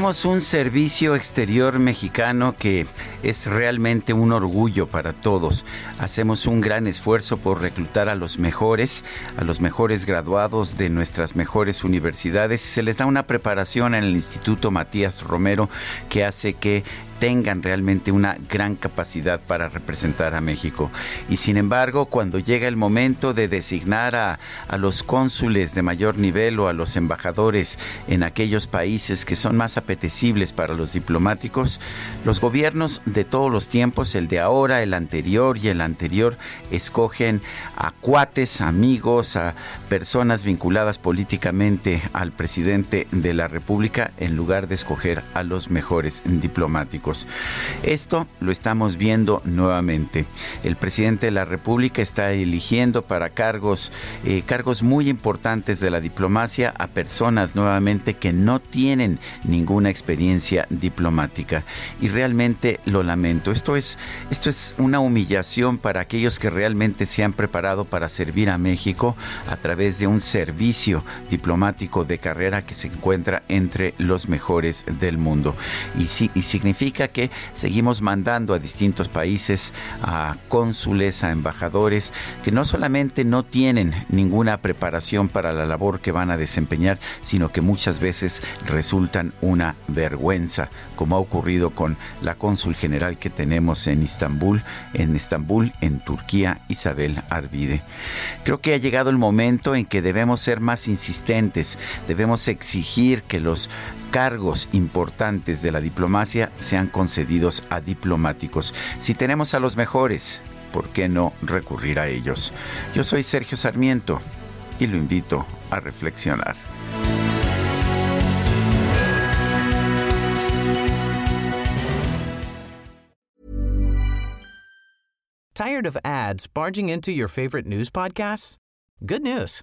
Tenemos un servicio exterior mexicano que es realmente un orgullo para todos. Hacemos un gran esfuerzo por reclutar a los mejores, a los mejores graduados de nuestras mejores universidades. Se les da una preparación en el Instituto Matías Romero que hace que tengan realmente una gran capacidad para representar a México. Y sin embargo, cuando llega el momento de designar a, a, los cónsules de mayor nivel o a los embajadores en aquellos países que son más apetecibles para los diplomáticos, los gobiernos de todos los tiempos, el de ahora, el anterior y el anterior, escogen a cuates, amigos, a personas vinculadas políticamente al presidente de la República en lugar de escoger a los mejores diplomáticos. Esto lo estamos viendo nuevamente. El presidente de la República está eligiendo para cargos, eh, cargos muy importantes de la diplomacia a personas nuevamente que no tienen ninguna experiencia diplomática. Y realmente lo lamento. Esto es, esto es una humillación para aquellos que realmente se han preparado para servir a México a través de un servicio diplomático de carrera que se encuentra entre los mejores del mundo. Y, sí, y significa que seguimos mandando a distintos países a cónsules, a embajadores que no solamente no tienen ninguna preparación para la labor que van a desempeñar, sino que muchas veces resultan una vergüenza, como ha ocurrido con la cónsul general que tenemos en Estambul, en Estambul, en Turquía, Isabel Arvide. Creo que ha llegado el momento en que debemos ser más insistentes, debemos exigir que los cargos importantes de la diplomacia sean concedidos a diplomáticos. Si tenemos a los mejores, ¿por qué no recurrir a ellos? Yo soy Sergio Sarmiento y lo invito a reflexionar. Tired of ads barging into your favorite news podcasts? Good news.